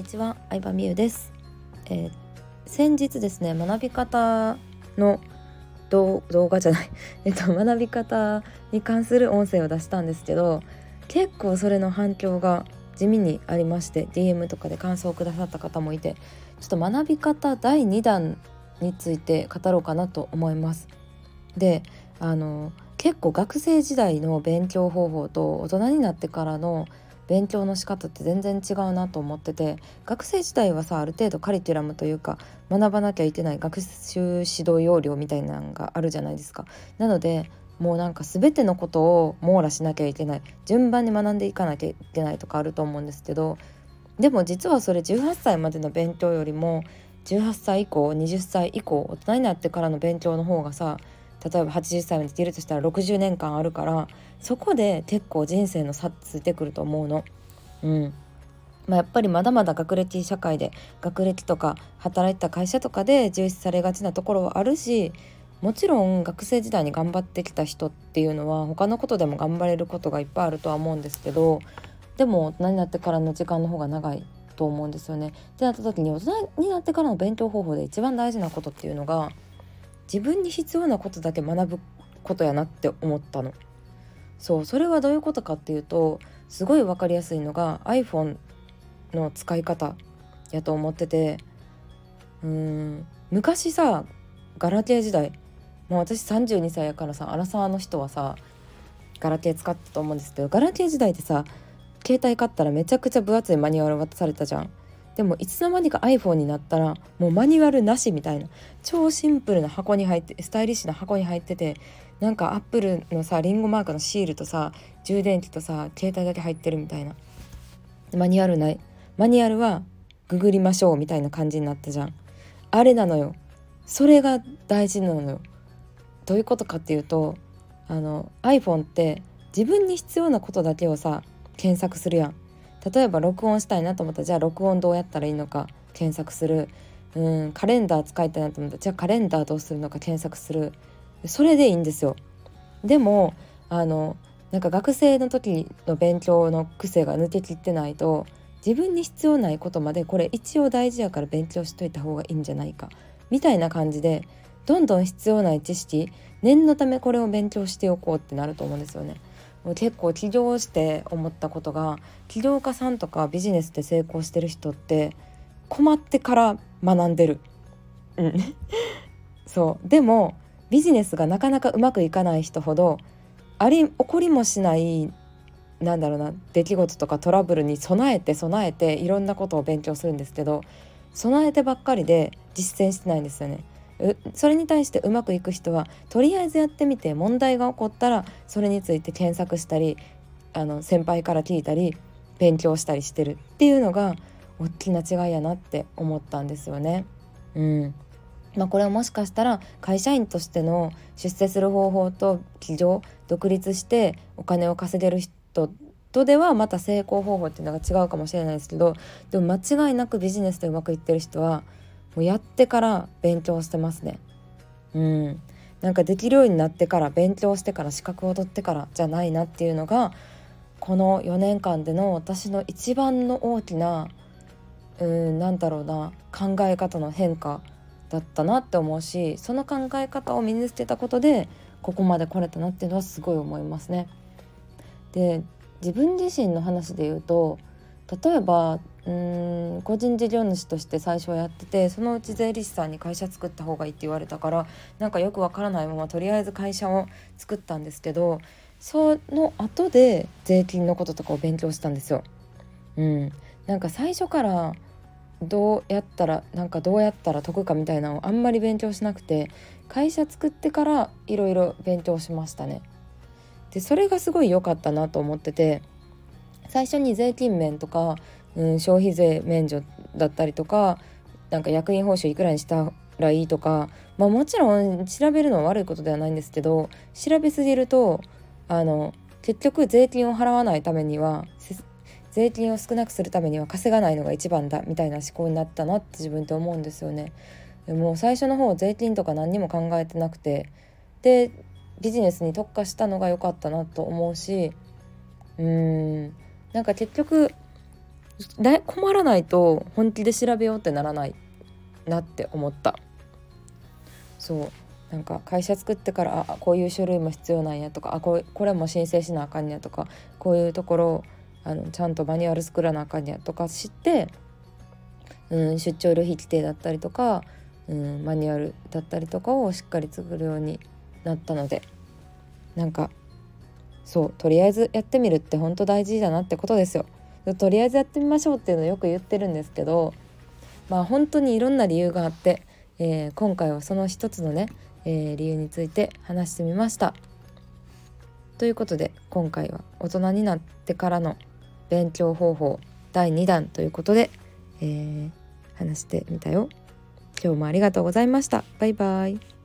にちは、相葉美優です、えー、先日ですね、学び方の動画じゃない えっと学び方に関する音声を出したんですけど、結構それの反響が地味にありまして DM とかで感想をくださった方もいてちょっと学び方第2弾について語ろうかなと思います。であの結構学生時代の勉強方法と大人になってからの勉強の仕方って全然違うなと思ってて学生時代はさある程度カリキュラムというか学ばなきゃいけない学習指導要領みたいなのがあるじゃないですか。なのでもうなんか全てのことを網羅しなきゃいけない順番に学んでいかなきゃいけないとかあると思うんですけどでも実はそれ18歳までの勉強よりも18歳以降20歳以降大人になってからの勉強の方がさ例えば80歳までできるとしたら60年間あるからそこで結構人生の差ついてくると思うの。うんまあ、やっぱりまだまだ学歴社会で学歴とか働いた会社とかで重視されがちなところはあるしもちろん学生時代に頑張ってきた人っていうのは他のことでも頑張れることがいっぱいあるとは思うんですけどでも大人になってからの時間の方が長いと思うんですよね。ってなった時に大人になってからの勉強方法で一番大事なことっていうのが自分に必要なことだけ学ぶことやなって思ったの。そうそれはどういうことかっていうとすごい分かりやすいのが iPhone の使い方やと思っててうーん昔さガラケー時代もう私32歳やからさアラサーの人はさガラケー使ったと思うんですけどガラケー時代でさ携帯買ったらめちゃくちゃ分厚いマニュアル渡されたじゃん。でもいつの間にか iPhone になったらもうマニュアルなしみたいな超シンプルな箱に入ってスタイリッシュな箱に入っててなんかアップルのさリンゴマークのシールとさ充電器とさ携帯だけ入ってるみたいな。マニュアルない。マニュアルはググりましょうみたいな感じになったじゃん。あれなのよ。それが大事なのよ。どういうことかっていうとあの iPhone って自分に必要なことだけをさ検索するやん。例えば録音したいなと思ったらじゃあ録音どうやったらいいのか検索するうんカレンダー使いたいなと思ったらじゃあカレンダーどうするのか検索するそれでいいんですよ。でもあのなんか学生の時の勉強の癖が抜けきってないと自分に必要ないことまでこれ一応大事やから勉強しといた方がいいんじゃないかみたいな感じでどんどん必要ない知識念のためこれを勉強しておこうってなると思うんですよね。結構起業して思ったことが起業家さんとかビジネスで成功してる人って困ってから学んでる。うん、そうでもビジネスがなかなかうまくいかない人ほどあり起こりもしないなんだろうな出来事とかトラブルに備えて備えていろんなことを勉強するんですけど備えてばっかりで実践してないんですよね。それに対してうまくいく人はとりあえずやってみて問題が起こったらそれについて検索したりあの先輩から聞いたり勉強したりしてるっていうのが大きな違いやなって思ったんですよね。うんまあ、これはもしかしたら会社員としての出世する方法と起業独立してお金を稼げる人とではまた成功方法っていうのが違うかもしれないですけどでも間違いなくビジネスでうまくいってる人はもうやってから勉強してますね。うんなんかできるようになってから勉強してから資格を取ってからじゃないなっていうのがこの4年間での私の一番の大きなうんなんだろうな考え方の変化だったなって思うしその考え方を身につけたことでここまで来れたなっていうのはすごい思いますね。で自分自身の話で言うと例えばうん個人事業主として最初はやっててそのうち税理士さんに会社作った方がいいって言われたからなんかよくわからないままとりあえず会社を作ったんですけどその後で税金のこととかを勉強したんですよ。うん、なんか最初からどうやったらなんかどうやったら得かみたいなのをあんまり勉強しなくて会社作ってからいろいろ勉強しましたね。でそれがすごい良かったなと思ってて最初に税金面とか、うん、消費税免除だったりとかなんか役員報酬いくらにしたらいいとか、まあ、もちろん調べるのは悪いことではないんですけど調べすぎるとあの結局税金を払わないためには税金を少なくするためには稼がないのが一番だみたいな思考になったなって自分って思うんですよね。でも最初の方税金とか何にも考えてなくてでビジネスに特化したのが良かったなと思うしうーんなんか結局困らないと本気で調べようってならないなって思った。そう。なんか会社作ってからあこういう書類も必要なんやとかあここれも申請しなあかんやとかこういうところあのちゃんとマニュアル作らなあかんやとか知って、うん、出張旅費規定だったりとか、うん、マニュアルだったりとかをしっかり作るようになったのでなんかそうとりあえずやってみるって本当大事だなってことですよ。とりあえずやってみましょうっていうのをよく言ってるんですけどまあ本当にいろんな理由があって、えー、今回はその一つのね、えー、理由について話してみました。ということで今回は大人になってからの勉強方法第2弾ということで、えー、話してみたよ。今日もありがとうございました。バイバイ。